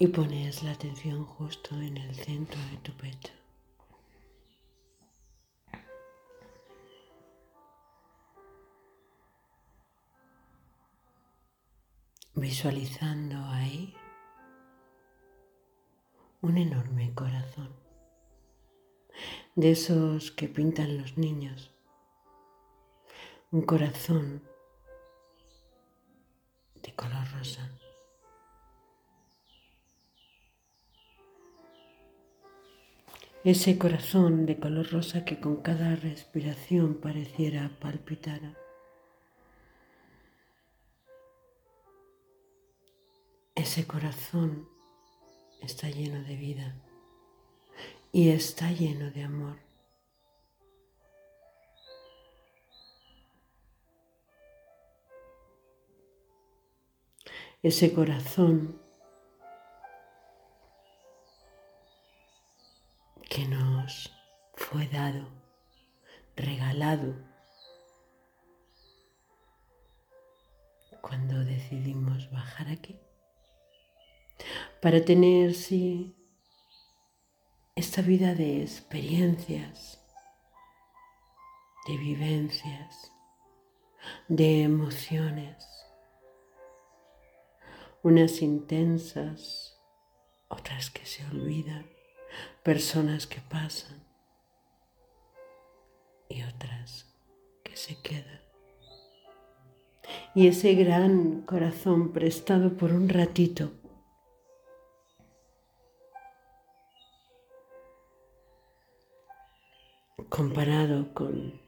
y pones la atención justo en el centro de tu pecho. Visualizando ahí un enorme corazón, de esos que pintan los niños, un corazón de color rosa. Ese corazón de color rosa que con cada respiración pareciera palpitar. Ese corazón está lleno de vida y está lleno de amor. Ese corazón que nos fue dado, regalado, cuando decidimos bajar aquí, para tener, sí, esta vida de experiencias, de vivencias, de emociones, unas intensas, otras que se olvidan personas que pasan y otras que se quedan. Y ese gran corazón prestado por un ratito comparado con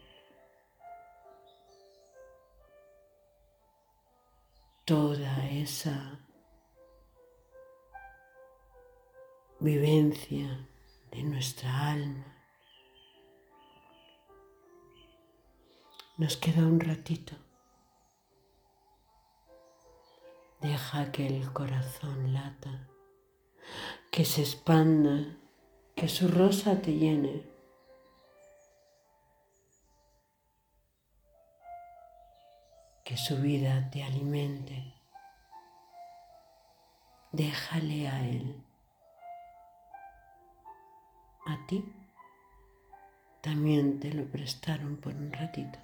toda esa vivencia de nuestra alma. Nos queda un ratito. Deja que el corazón lata, que se expanda, que su rosa te llene. Que su vida te alimente. Déjale a Él a ti también te lo prestaron por un ratito.